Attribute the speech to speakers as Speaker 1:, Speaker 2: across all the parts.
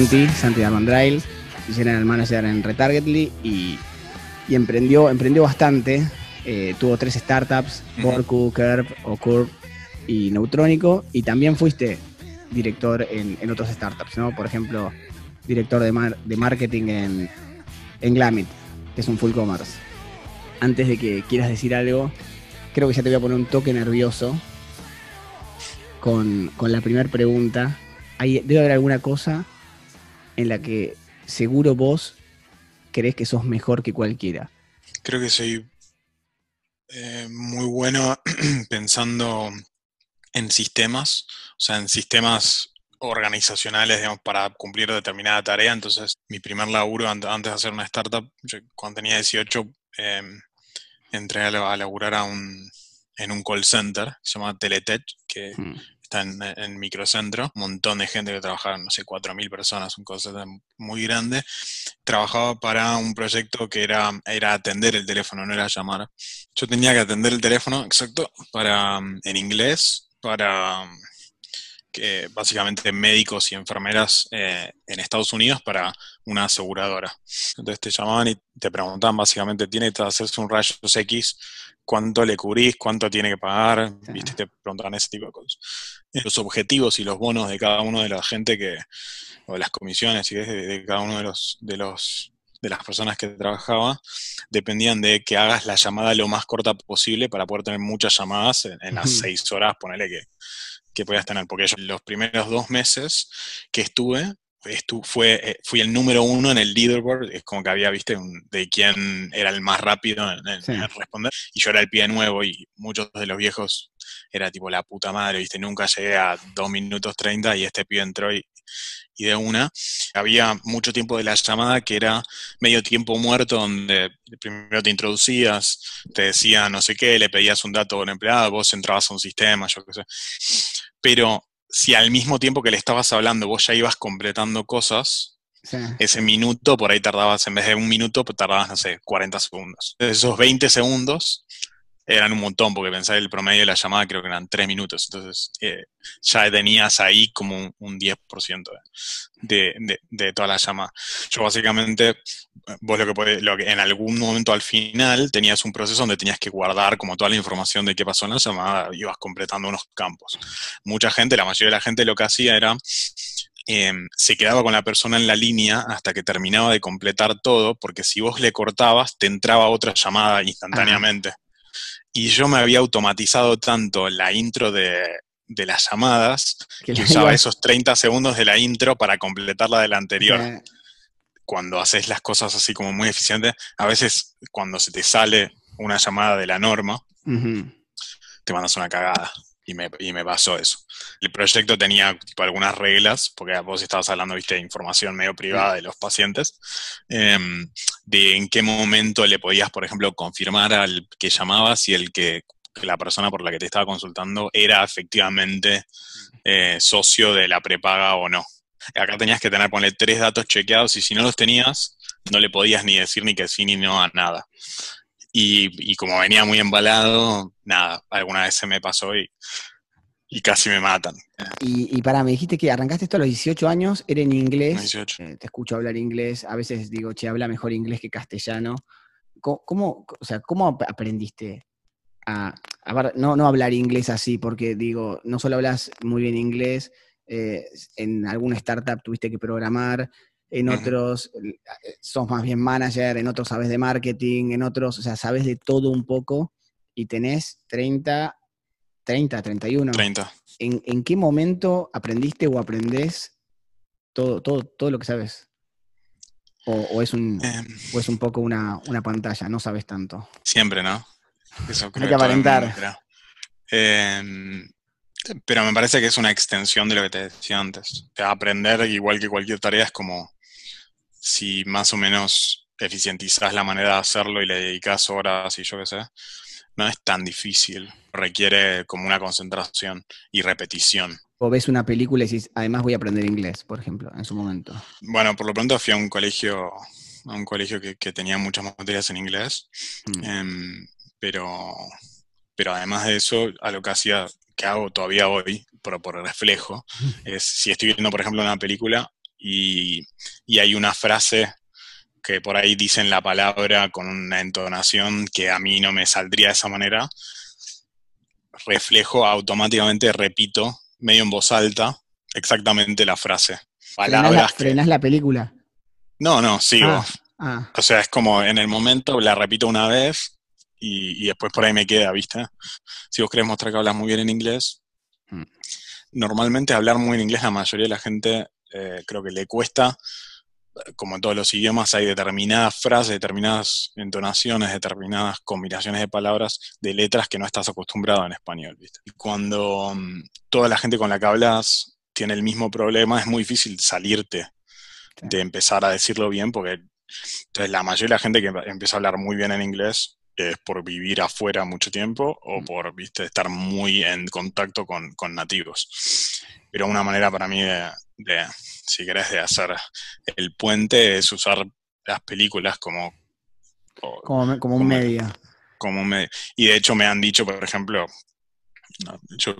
Speaker 1: Santi, Santi Armandrail, General Manager en Retargetly y, y emprendió, emprendió bastante. Eh, tuvo tres startups, Borku, Curve o Curve y Neutrónico. Y también fuiste director en, en otros startups, ¿no? Por ejemplo, director de, mar- de marketing en, en Glamit, que es un full commerce. Antes de que quieras decir algo, creo que ya te voy a poner un toque nervioso con, con la primera pregunta. Hay, debe haber alguna cosa en la que seguro vos crees que sos mejor que cualquiera.
Speaker 2: Creo que soy eh, muy bueno pensando en sistemas, o sea, en sistemas organizacionales, digamos, para cumplir determinada tarea. Entonces, mi primer laburo an- antes de hacer una startup, yo cuando tenía 18, eh, entré a, la- a laburar a un, en un call center que se llama Teletech, que
Speaker 1: Mm.
Speaker 2: Está en, en Microcentro, un montón de gente que trabajaba, no sé, 4.000 personas, un center muy grande. Trabajaba para un proyecto que era, era atender el teléfono, no era llamar. Yo tenía que atender el teléfono, exacto, para, en inglés, para que básicamente médicos y enfermeras eh, en Estados Unidos para una aseguradora. Entonces te llamaban y te preguntaban básicamente, tiene que hacerse un rayos X, cuánto le cubrís, cuánto tiene que pagar,
Speaker 1: Sí.
Speaker 2: viste, te preguntaban ese tipo de cosas. Eh, Los objetivos y los bonos de cada uno de la gente que, o las comisiones y de, de cada uno de los, de los de las personas que trabajaba dependían de que hagas la llamada lo más corta posible para poder tener muchas llamadas en, en las seis horas, ponele que, que podías tener, porque yo los primeros dos meses que estuve, estu- fue, eh, fui el número uno en el leaderboard, es como que había, viste, un- de quién era el más rápido en, en-
Speaker 1: Sí.
Speaker 2: en responder, y yo era el pie nuevo y muchos de los viejos era tipo la puta madre, viste, nunca llegué a 2 minutos 30 y este pibe entró y, y de una. Había mucho tiempo de la llamada que era medio tiempo muerto, donde primero te introducías, te decía no sé qué, le pedías un dato a un empleado, vos entrabas a un sistema, yo qué sé. Pero si al mismo tiempo que le estabas hablando vos ya ibas completando cosas,
Speaker 1: Sí.
Speaker 2: ese minuto por ahí tardabas, en vez de un minuto, tardabas, no sé, 40 segundos. Esos 20 segundos eran un montón, porque pensar el promedio de la llamada creo que eran 3 minutos. Entonces eh, ya tenías ahí como un, un 10% de, de, de toda la llamada. Yo básicamente, vos lo que podés, lo que en algún momento al final tenías un proceso donde tenías que guardar como toda la información de qué pasó en la llamada, ibas completando unos campos. Mucha gente, la mayoría de la gente lo que hacía era eh, se quedaba con la persona en la línea hasta que terminaba de completar todo, porque si vos le cortabas, te entraba otra llamada instantáneamente. Y yo me había automatizado tanto la intro de, de las llamadas
Speaker 1: Que
Speaker 2: que
Speaker 1: la
Speaker 2: usaba esos 30 segundos de la intro para completar la de la anterior. Cuando haces las cosas así como muy eficientes, a veces cuando se te sale una llamada de la norma, te mandas una cagada. Y me, y me pasó eso. El proyecto tenía tipo, algunas reglas, porque vos estabas hablando, viste, de información medio privada de los pacientes, em, de en qué momento le podías, por ejemplo, confirmar al que llamabas si el que, la persona por la que te estaba consultando era efectivamente eh, socio de la prepaga o no. Acá tenías que tener, ponle tres datos chequeados y si no los tenías, no le podías ni decir ni que sí ni no a nada. Y como venía muy embalado, nada, alguna vez se me pasó y, y casi me matan.
Speaker 1: Y, y para, me dijiste que arrancaste esto a los 18 años, era en inglés.
Speaker 2: 18.
Speaker 1: eh, te escucho hablar inglés, a veces digo, che, habla mejor inglés que castellano. ¿Cómo, cómo- o sea, ¿cómo ap- aprendiste a, no, no hablar inglés así? Porque digo, no solo hablas muy bien inglés, eh, en alguna startup tuviste que programar, en otros eh, sos más bien manager, en otros sabes de marketing, en otros, o sea, sabes de todo un poco y tenés 30, 30, 31.
Speaker 2: 30.
Speaker 1: ¿En, en qué momento aprendiste o aprendés todo, todo, todo lo que sabes? O, o es, un,
Speaker 2: Em,
Speaker 1: o es un poco una, una pantalla, no sabes tanto.
Speaker 2: siempre, ¿no? Eso creo
Speaker 1: que aparentar.
Speaker 2: creo. Em, pero me parece que es una extensión de lo que te decía antes. O sea, aprender, igual que cualquier tarea, es como si más o menos eficientizás la manera de hacerlo y le dedicas horas y yo qué sé, no es tan difícil. Requiere como una concentración y repetición.
Speaker 1: O ves una película y dices, además voy a aprender inglés, por ejemplo, en su momento.
Speaker 2: Bueno, por lo pronto fui a un colegio, a un colegio que, que tenía muchas materias en inglés,
Speaker 1: Mm.
Speaker 2: em, pero, pero además de eso, a lo que hacía, que hago todavía hoy, por, por reflejo, es si estoy viendo, por ejemplo, una película y, hay una frase que por ahí dicen la palabra con una entonación que a mí no me saldría de esa manera, reflejo automáticamente, repito, medio en voz alta, exactamente la frase.
Speaker 1: Palabras ¿Frenás la, película?
Speaker 2: No, no, sigo. Ah, ah. O sea, es como en el momento la repito una vez y, después por ahí me queda, ¿viste? Si vos querés mostrar que hablas muy bien en inglés, mm. normalmente hablar muy en inglés la mayoría de la gente eh, creo que le cuesta, como en todos los idiomas, hay determinadas frases, determinadas entonaciones, determinadas combinaciones de palabras, de letras que no estás acostumbrado en español. ¿viste? Y cuando mm, toda la gente con la que hablas tiene el mismo problema, es muy difícil salirte de empezar a decirlo bien, porque entonces la mayoría de la gente que empieza a hablar muy bien en inglés es por vivir afuera mucho tiempo o mm. por ¿viste? estar muy en contacto con, con nativos. Pero una manera para mí de, si querés, de hacer el puente es usar las películas como...
Speaker 1: Como, un medio.
Speaker 2: Como un medio. Y de hecho me han dicho, por ejemplo, yo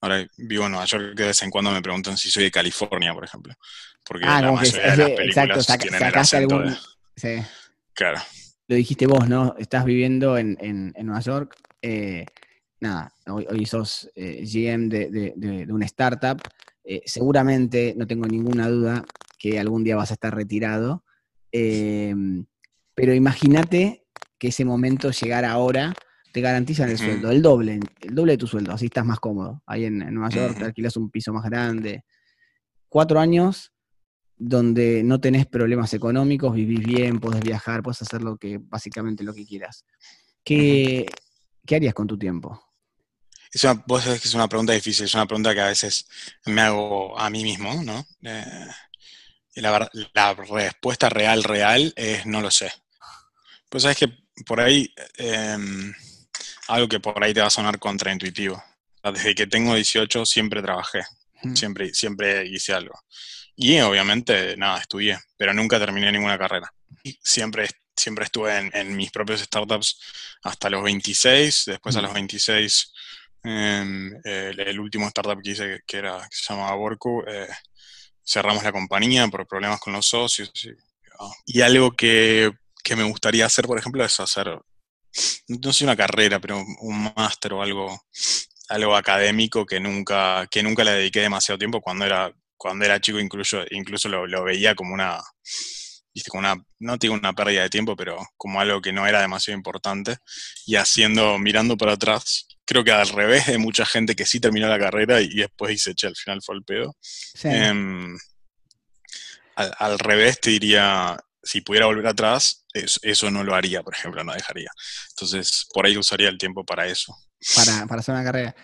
Speaker 2: ahora vivo en Nueva York que de vez en cuando me preguntan si soy de California, por ejemplo. Porque ah, la mayoría de las películas tienen el acento
Speaker 1: Sí. Claro. Lo dijiste vos, ¿no? Estás viviendo en, Nueva York. Eh, nada, hoy, sos eh, GM de, de, una startup. Eh, seguramente, no tengo ninguna duda, que algún día vas a estar retirado. pero imagínate que ese momento llegara ahora te garantizan el sueldo, el doble, el doble de tu sueldo, así estás más cómodo. Ahí en, Nueva York te alquilas un piso más grande. Cuatro años donde no tenés problemas económicos, vivís bien, podés viajar, podés hacer lo que, básicamente lo que quieras. ¿Qué, harías con tu tiempo?
Speaker 2: Es una, vos sabés que es una pregunta difícil, es una pregunta que a veces me hago a mí mismo, ¿no? Eh, la, la, respuesta real, real es no lo sé. Pues sabes que por ahí em, algo que por ahí te va a sonar contraintuitivo. Desde que tengo 18 siempre trabajé, siempre, siempre hice algo. Y obviamente, nada, estudié, pero nunca terminé ninguna carrera. Siempre, siempre estuve en, mis propios startups hasta los 26, después a los 26 em, el, último startup que hice, que, era, que se llamaba Borku, eh, cerramos la compañía por problemas con los socios. y algo que que me gustaría hacer, por ejemplo, es hacer, no sé una carrera, pero un máster o algo, algo académico que nunca, que nunca le dediqué demasiado tiempo cuando era, cuando era chico, incluso, incluso lo, veía como una, como una, no digo una pérdida de tiempo, pero como algo que no era demasiado importante. Y haciendo, mirando para atrás, creo que al revés de mucha gente que sí terminó la carrera y, después dice, che, al final fue el pedo. Em, al, revés te diría, si pudiera volver atrás, eso, no lo haría, por ejemplo, no dejaría. Entonces, por ahí usaría el tiempo para eso.
Speaker 1: Para, hacer una carrera.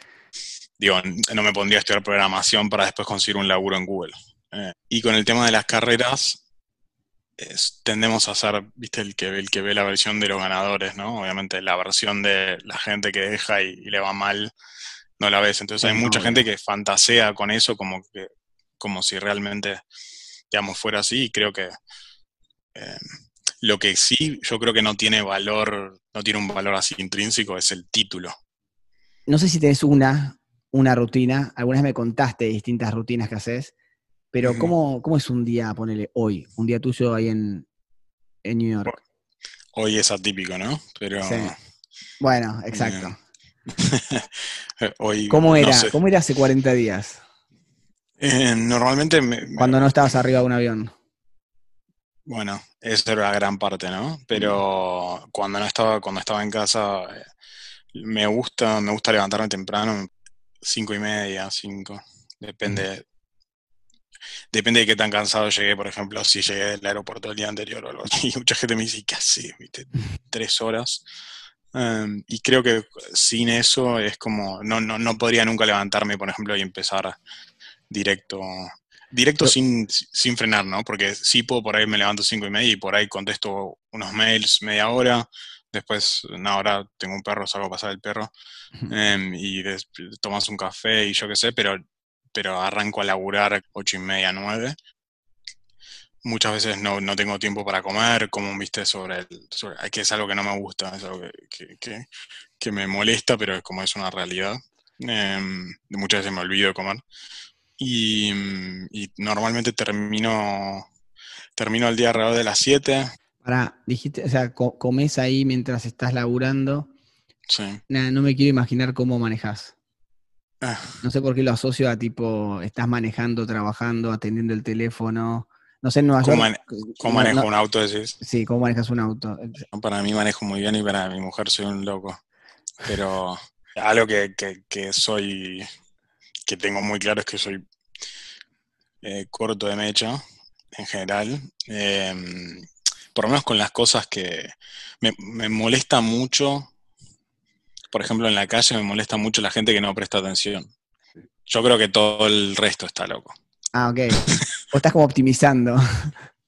Speaker 2: Digo, no me pondría a estudiar programación para después conseguir un laburo en Google. Eh, y con el tema de las carreras, tendemos a ser, viste, el que, el que ve la versión de los ganadores, ¿no? Obviamente la versión de la gente que deja y, le va mal, no la ves. Entonces hay mucha gente que fantasea con eso como, que, como si realmente, digamos, fuera así y creo que Em, lo que sí, yo creo que no tiene valor, no tiene un valor así intrínseco, es el título.
Speaker 1: No sé si tenés una, una rutina, algunas me contaste distintas rutinas que haces, pero ¿cómo, es un día, ponele hoy, un día tuyo ahí en, New York?
Speaker 2: Hoy es atípico, ¿no? Pero.
Speaker 1: Bueno, exacto. hoy, ¿Cómo era? ¿Cómo era hace 40 días?
Speaker 2: Eh, normalmente.
Speaker 1: Cuando no estabas arriba de un avión.
Speaker 2: Bueno, eso era gran parte, ¿no? Pero cuando no estaba, cuando estaba en casa, eh, me gusta, me gusta levantarme temprano, cinco y media, cinco. Depende. Depende de qué tan cansado llegué, por ejemplo, si llegué del aeropuerto el día anterior o algo así. Mucha gente me dice, ¿qué hace? Tres horas. Em, y creo que sin eso es como, no, no, no podría nunca levantarme, por ejemplo, y empezar directo Directo sin, sin, frenar, ¿no? Porque sí puedo, por ahí me levanto cinco y media y por ahí contesto unos mails media hora. Después, una hora tengo un perro, salgo a pasar el perro em, y tomas un café y yo qué sé, pero, pero arranco a laburar ocho y media, nueve. Muchas veces no, no tengo tiempo para comer, como viste sobre el. Sobre, que es algo que no me gusta, es algo que, que, que, me molesta, pero es como es una realidad. Em, muchas veces me olvido de comer. y, y normalmente termino, termino el día alrededor de las 7.
Speaker 1: Para, dijiste, o sea, co- comes ahí mientras estás laburando.
Speaker 2: Sí.
Speaker 1: Nada, no me quiero imaginar cómo manejas.
Speaker 2: Ah,
Speaker 1: No sé por qué lo asocio a tipo, estás manejando, trabajando, atendiendo el teléfono. No sé, en Nueva
Speaker 2: ¿Cómo
Speaker 1: York.
Speaker 2: mane-
Speaker 1: no-
Speaker 2: ¿Cómo manejo
Speaker 1: no-
Speaker 2: un auto, decís?
Speaker 1: Sí, cómo manejas un auto.
Speaker 2: Para mí manejo muy bien y para mi mujer soy un loco. Pero algo que, que- que soy, que tengo muy claro es que soy eh, corto de mecha en general. Em, por lo menos con las cosas que me, me molesta mucho. Por ejemplo, en la calle me molesta mucho la gente que no presta atención. Yo creo que todo el resto está loco.
Speaker 1: Ah, ok. o estás como optimizando.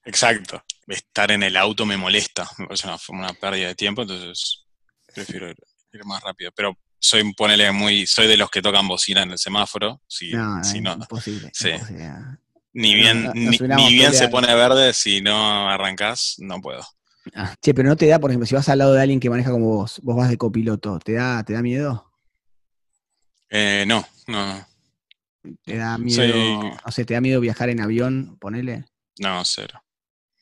Speaker 2: Exacto. Estar en el auto me molesta. Me parece una, una pérdida de tiempo, entonces prefiero ir, ir más rápido. Pero soy, ponele muy, soy de los que tocan bocina en el semáforo. Si,
Speaker 1: No,
Speaker 2: si
Speaker 1: es
Speaker 2: no,
Speaker 1: imposible.
Speaker 2: sí.
Speaker 1: imposible.
Speaker 2: ni bien,
Speaker 1: no,
Speaker 2: ni, ni bien se pone verde, si no arrancás, no puedo.
Speaker 1: Ah, Che, pero no te da, por ejemplo, si vas al lado de alguien que maneja como vos, vos vas de copiloto, ¿te da, te da miedo?
Speaker 2: Eh, no, no, no,
Speaker 1: ¿Te da miedo, no sé, te da miedo viajar en avión, ponele?
Speaker 2: no, cero.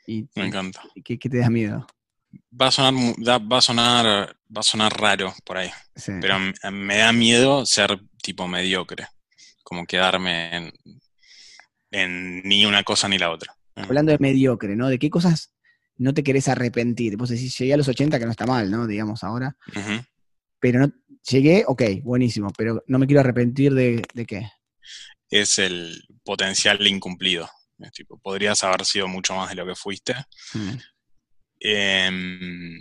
Speaker 1: ¿Y,
Speaker 2: Me encanta.
Speaker 1: qué, qué te da miedo?
Speaker 2: Va a sonar, va a sonar, va a sonar raro por ahí.
Speaker 1: Sí.
Speaker 2: Pero m- me da miedo ser tipo mediocre. Como quedarme en, en ni una cosa ni la otra.
Speaker 1: Hablando de mediocre, ¿no? ¿De qué cosas no te querés arrepentir? Vos decís, llegué a los 80, que no está mal, ¿no? Digamos ahora. Pero no, llegué, ok, buenísimo, pero no me quiero arrepentir de, de qué.
Speaker 2: Es el potencial incumplido. Es tipo, podrías haber sido mucho más de lo que fuiste.
Speaker 1: Mm.
Speaker 2: Em,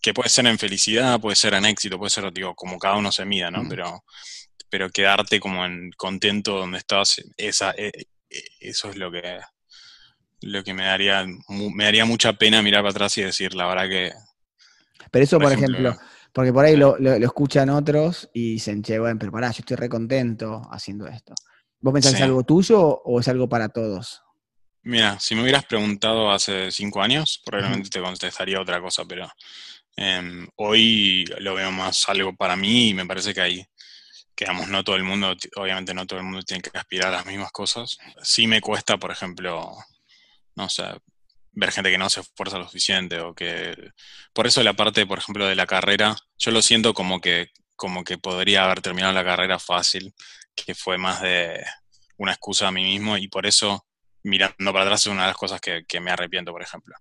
Speaker 2: que puede ser en felicidad, puede ser en éxito, puede ser, digo, como cada uno se mida, ¿no?
Speaker 1: Mm.
Speaker 2: Pero, pero quedarte como en contento donde estás, esa, eh, eh, eso es lo que, lo que me daría, me daría mucha pena mirar para atrás y decir, la verdad que,
Speaker 1: Pero eso, por,
Speaker 2: por
Speaker 1: ejemplo,
Speaker 2: ejemplo,
Speaker 1: porque por ahí lo, lo- lo escuchan otros y dicen, che, bueno, pero pará, yo estoy re contento haciendo esto. ¿Vos pensás que
Speaker 2: Sí.
Speaker 1: es algo tuyo o es algo para todos?
Speaker 2: Mira, si me hubieras preguntado hace cinco años, probablemente te contestaría otra cosa, pero em, hoy lo veo más algo para mí y me parece que hay, que digamos, no todo el mundo, obviamente no todo el mundo tiene que aspirar a las mismas cosas. Sí me cuesta, por ejemplo, no sé, ver gente que no se esfuerza lo suficiente o que... Por eso la parte, por ejemplo, de la carrera, yo lo siento como que, como que podría haber terminado la carrera fácil, que fue más de una excusa a mí mismo y por eso mirando para atrás es una de las cosas que, que me arrepiento, por ejemplo.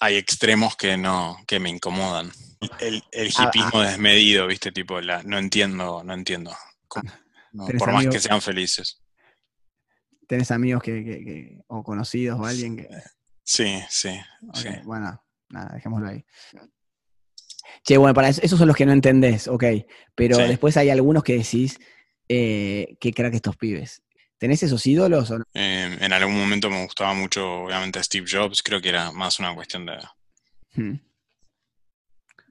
Speaker 2: Hay extremos que no, que me incomodan. El, el
Speaker 1: Ah,
Speaker 2: hipismo desmedido, viste, tipo, la, no entiendo, no entiendo. no,
Speaker 1: ¿Tenés
Speaker 2: por más que sean felices.
Speaker 1: ¿Tenés amigos que, que- que- o conocidos o alguien que...
Speaker 2: Sí, sí.
Speaker 1: Bueno, nada, dejémoslo ahí. Che, bueno, para eso, esos son los que no entendés, ok. Pero
Speaker 2: Sí.
Speaker 1: después hay algunos que decís, eh, qué crack estos pibes. ¿Tenés esos ídolos o no?
Speaker 2: Eh, en algún momento me gustaba mucho, obviamente, Steve Jobs. Creo que era más una cuestión de,
Speaker 1: Hmm.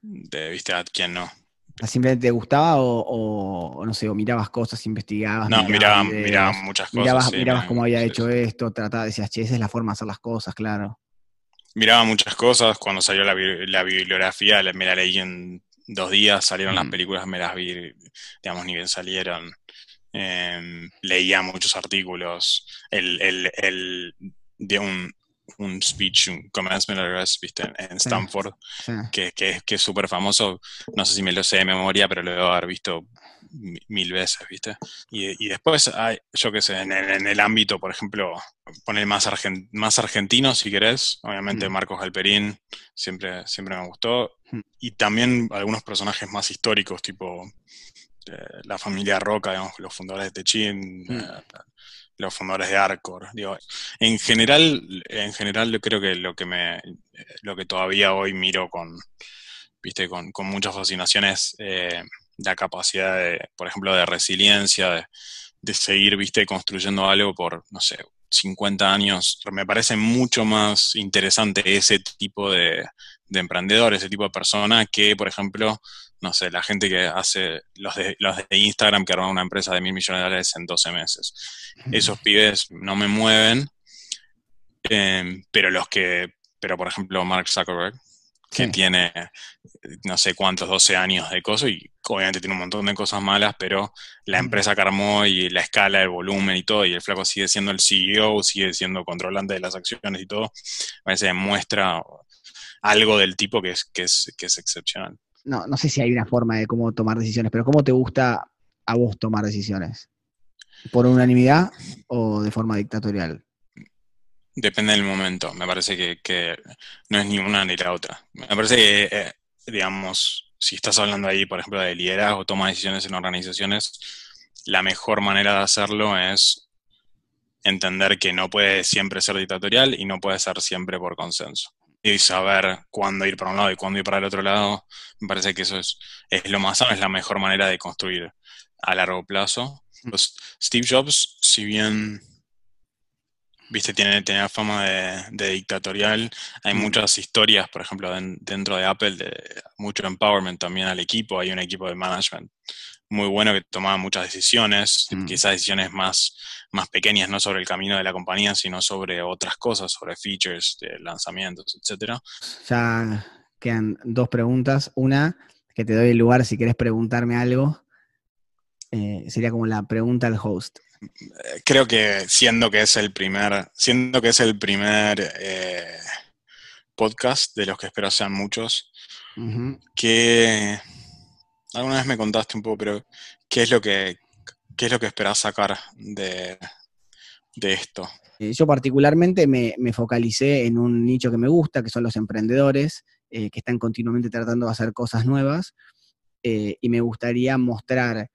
Speaker 2: de viste, a quién no.
Speaker 1: ¿Simplemente te gustaba o, no sé, o mirabas cosas, investigabas?
Speaker 2: No, miraba,
Speaker 1: videos,
Speaker 2: miraba muchas cosas.
Speaker 1: mirabas,
Speaker 2: sí,
Speaker 1: mirabas cómo había
Speaker 2: sí,
Speaker 1: hecho
Speaker 2: sí.
Speaker 1: esto, trataba, decías, che, esa es la forma de hacer las cosas, claro.
Speaker 2: Miraba muchas cosas. Cuando salió la, bi- la bibliografía, me la leí en dos días. Salieron las
Speaker 1: Mm.
Speaker 2: películas, me las vi, digamos, ni bien salieron. Em, leía muchos artículos. El, el, el de un, un speech, un commencement address, viste, en. Stanford,
Speaker 1: Sí.
Speaker 2: que, que, es- que es súper famoso. No sé si me lo sé de memoria, pero lo debo haber visto mi- mil veces, ¿viste? Y, y después, hay, yo qué sé, en, el- en el ámbito, por ejemplo, poner más, argen- más argentino, si querés. Obviamente,
Speaker 1: Mm.
Speaker 2: Marcos Galperín siempre, siempre me gustó.
Speaker 1: Mm.
Speaker 2: Y también algunos personajes más históricos, tipo eh, la familia Roca, digamos, los fundadores de Techin,
Speaker 1: Mm.
Speaker 2: eh, los fundadores de Arcor. Digo, en general, en general yo creo que lo que me, lo que todavía hoy miro con, viste, con, con mucha fascinación es eh, la capacidad de, por ejemplo, de resiliencia, de, de seguir, viste, construyendo algo por, no sé, 50 años. Me parece mucho más interesante ese tipo de, de emprendedor, ese tipo de persona, que, por ejemplo, no sé, la gente que hace los de, los de Instagram que arman una empresa de mil millones de dólares en 12 meses. Esos pibes no me mueven, eh, pero los que, pero por ejemplo Mark Zuckerberg, que tiene no sé cuántos, 12 años de cosas y obviamente tiene un montón de cosas malas, pero la empresa que armó y la escala, el volumen y todo, y el flaco sigue siendo el CEO, sigue siendo controlante de las acciones y todo, a veces demuestra algo del tipo que es, que es, que es excepcional.
Speaker 1: No, no sé si hay una forma de cómo tomar decisiones, pero ¿cómo te gusta a vos tomar decisiones? ¿Por unanimidad o de forma dictatorial?
Speaker 2: Depende del momento. Me parece que, no es ni una ni la otra. Me parece que, eh, digamos, si estás hablando ahí, por ejemplo, de liderazgo, toma decisiones en organizaciones, la mejor manera de hacerlo es entender que no puede siempre ser dictatorial y no puede ser siempre por consenso. Y saber cuándo ir para un lado y cuándo ir para el otro lado, me parece que eso es, es lo más sano, es la mejor manera de construir a largo plazo. Mm. Steve Jobs, si bien viste, tiene, tiene fama de, dictatorial. Hay mm. muchas historias, por ejemplo, dentro de Apple, de mucho empowerment también al equipo. Hay un equipo de management muy bueno que tomaba muchas decisiones, mm. quizás decisiones más, más pequeñas, no sobre el camino de la compañía, sino sobre otras cosas, sobre features, de lanzamientos, etcétera.
Speaker 1: Ya quedan dos preguntas. Una, que te doy el lugar si quieres preguntarme algo. Eh, sería como la pregunta al host
Speaker 2: creo que siendo que es el primer, siendo que es el primer eh, podcast de los que espero sean muchos, que alguna vez me contaste un poco, pero ¿qué es lo que qué es lo que esperas sacar de, esto?
Speaker 1: Eh, yo particularmente me, focalicé en un nicho que me gusta, que son los emprendedores, eh, que están continuamente tratando de hacer cosas nuevas, y me gustaría mostrar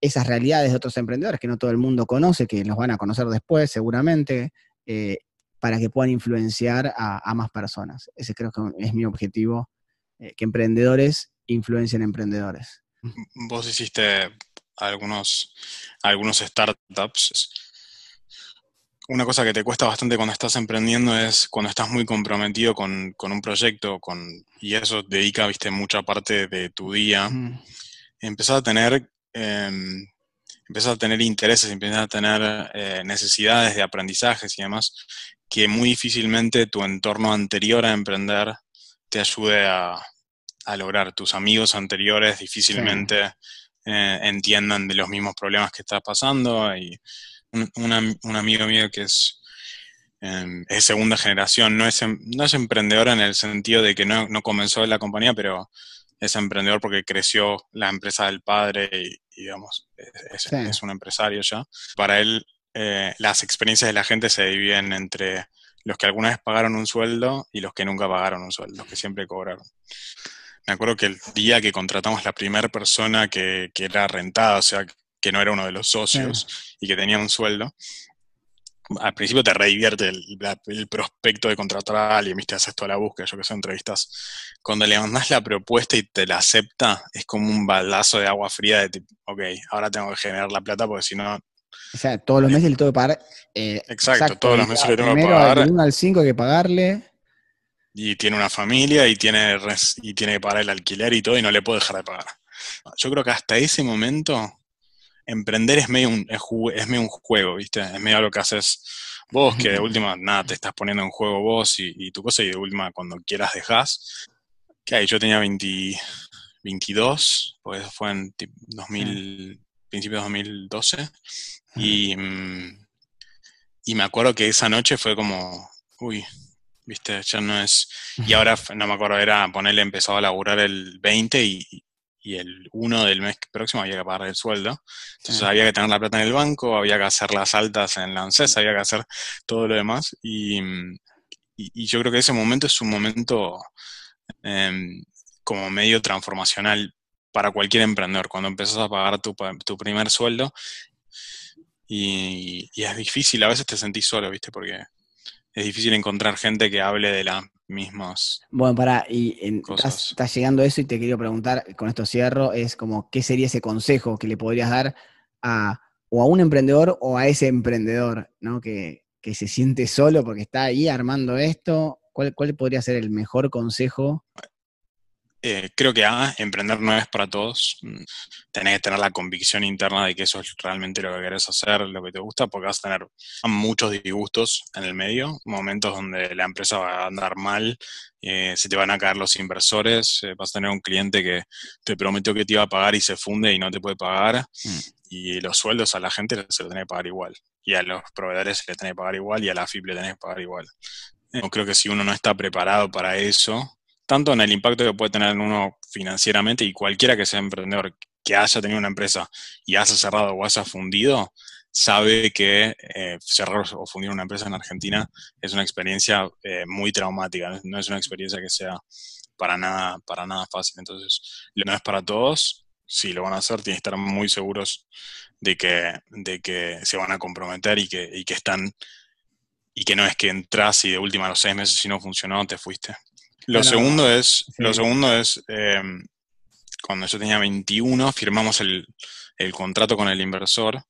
Speaker 1: esas realidades de otros emprendedores que no todo el mundo conoce, que los van a conocer después seguramente, eh, para que puedan influenciar a, más personas. Ese creo que es mi objetivo, eh, que emprendedores influencien emprendedores.
Speaker 2: Vos hiciste algunos, algunos startups. Una cosa que te cuesta bastante cuando estás emprendiendo es cuando estás muy comprometido con, un proyecto con, y eso dedica viste, mucha parte de tu día. Empezar a tener eh, empiezas a tener intereses, empiezas a tener eh, necesidades de aprendizajes y demás, que muy difícilmente tu entorno anterior a emprender te ayude a, lograr. Tus amigos anteriores difícilmente eh, entiendan de los mismos problemas que estás pasando. Y un, amigo mío que es, es segunda generación, no es, em, no es emprendedora en el sentido de que no, no comenzó en la compañía, pero es emprendedor porque creció la empresa del padre y, digamos, es, un empresario ya. Para él, eh, las experiencias de la gente se dividen entre los que alguna vez pagaron un sueldo y los que nunca pagaron un sueldo, los que siempre cobraron. Me acuerdo que el día que contratamos la primera persona que, era rentada, o sea, que no era uno de los socios y que tenía un sueldo, al principio te redivierte el, prospecto de contratar a alguien, viste, haces toda la búsqueda, yo que sé, entrevistas. Cuando le mandas la propuesta y te la acepta, es como un baldazo de agua fría de tipo, ok, ahora tengo que generar la plata porque si no...
Speaker 1: O sea, todos los meses le tengo que pagar.
Speaker 2: Eh, exacto, todos los meses le tengo que pagar.
Speaker 1: Del 1 al 5 hay que pagarle.
Speaker 2: Y tiene una familia y tiene, y tiene que pagar el alquiler y todo y no le puedo dejar de pagar. Yo creo que hasta ese momento emprender es medio, un, es, medio un juego, ¿viste? Es medio algo que haces vos, que de última, nada, te estás poniendo en juego vos y, tu cosa, y de última, cuando quieras dejás. Que yo tenía 20, 22, pues fue en 2000, principios de 2012, y, mm, y me acuerdo que esa noche fue como, uy, viste, ya no es. Y ahora, no me acuerdo, era ponerle, empezado a laburar el 20 y, y el 1 del mes próximo había que pagar el sueldo. Entonces había que tener la plata en el banco, había que hacer las altas en la ANSES, había que hacer todo lo demás. Y, yo creo que ese momento es un momento em, como medio transformacional para cualquier emprendedor, cuando empiezas a pagar tu, primer sueldo. Y, y, es difícil, a veces te sentís solo, ¿viste? Porque es difícil encontrar gente que hable de la mismos.
Speaker 1: Bueno, para, y estás, llegando a eso y te quería preguntar, con esto cierro, es como, ¿qué sería ese consejo que le podrías dar a, o a un emprendedor o a ese emprendedor, ¿no? Que, se siente solo porque está ahí armando esto. ¿Cuál, ¿Cuál podría ser el mejor consejo?
Speaker 2: Eh, creo que A, emprender no es para todos. Tenés que tener la convicción interna de que eso es realmente lo que querés hacer, lo que te gusta, porque vas a tener muchos disgustos en el medio, momentos donde la empresa va a andar mal, eh, se te van a caer los inversores, eh, vas a tener un cliente que te prometió que te iba a pagar y se funde y no te puede pagar, mm. y los sueldos a la gente se los tenés que pagar igual, y a los proveedores se les tenés que pagar igual, y a la FIP le tenés que pagar igual. creo que si uno no está preparado para eso, tanto en el impacto que puede tener en uno financieramente y cualquiera que sea emprendedor que haya tenido una empresa y haya cerrado o haya fundido, sabe que eh, cerrar o fundir una empresa en Argentina es una experiencia eh, muy traumática, no es una experiencia que sea para nada, para nada fácil. Entonces, no es para todos, si lo van a hacer, tienen que estar muy seguros de que, de que se van a comprometer y que, y que están y que no es que entras y de última los seis meses si no funcionó te fuiste. Lo segundo es, lo segundo es em, cuando yo tenía 21, firmamos el, contrato con el inversor,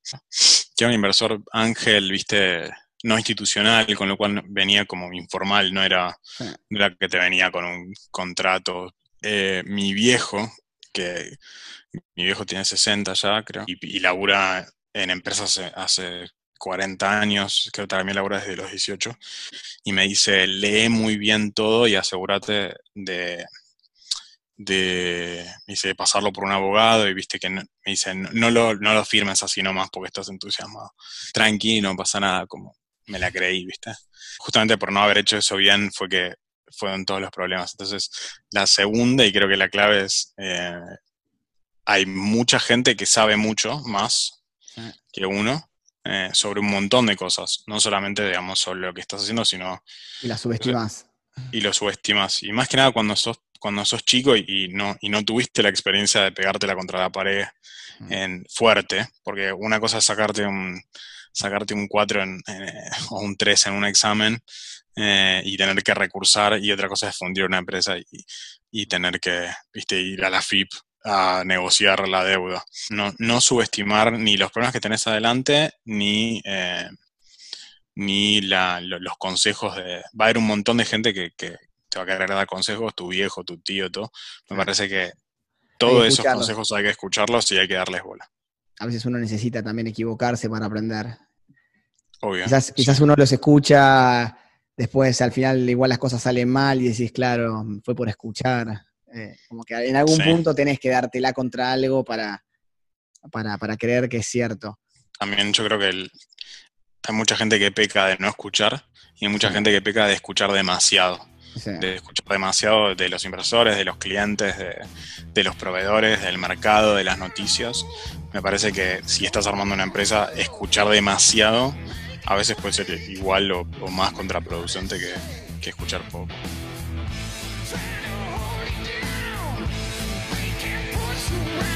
Speaker 2: que era un inversor ángel, viste, no institucional, con lo cual venía como informal, no era, que te venía con un contrato. Eh, mi viejo, que mi viejo tiene 60 ya, creo, y, labura en empresas hace 40 años, creo que también labora desde los 18, y me dice, lee muy bien todo y asegúrate de, de, dice, pasarlo por un abogado y viste que me dice, no, lo, no lo firmes así nomás porque estás entusiasmado. Tranqui, no pasa nada, como me la creí, viste. Justamente por no haber hecho eso bien fue que fueron todos los problemas. Entonces, la segunda, y creo que la clave es, eh, hay mucha gente que sabe mucho más que uno, eh, sobre un montón de cosas, no solamente, digamos, sobre lo que estás haciendo, sino...
Speaker 1: Y la subestimas.
Speaker 2: Y lo subestimas. Y más que nada cuando sos, cuando sos chico y, no, y no tuviste la experiencia de pegártela contra la pared mm. en, fuerte, porque una cosa es sacarte un, sacarte un 4 o un 3 en un examen eh, y tener que recursar, y otra cosa es fundir una empresa y, y tener que viste, ir a la FIP a negociar la deuda. No, no subestimar ni los problemas que tenés adelante, ni, eh, ni los consejos de... Va a haber un montón de gente que, te va a querer dar consejos, tu viejo, tu tío, todo. Me parece que todos esos consejos hay que escucharlos y hay que darles bola.
Speaker 1: A veces uno necesita también equivocarse para aprender.
Speaker 2: Obvio.
Speaker 1: Quizás, quizás uno los escucha, después al final igual las cosas salen mal y decís, claro, fue por escuchar. Eh, como que en algún punto tenés que dártela contra algo para, para, creer que es cierto.
Speaker 2: También yo creo que hay mucha gente que peca de no escuchar y hay mucha gente que peca de escuchar demasiado. De escuchar demasiado de los inversores, de los clientes, de, de, los proveedores, del mercado, de las noticias. Me parece que si estás armando una empresa, escuchar demasiado a veces puede ser igual o, más contraproducente que, que escuchar poco. Sweet.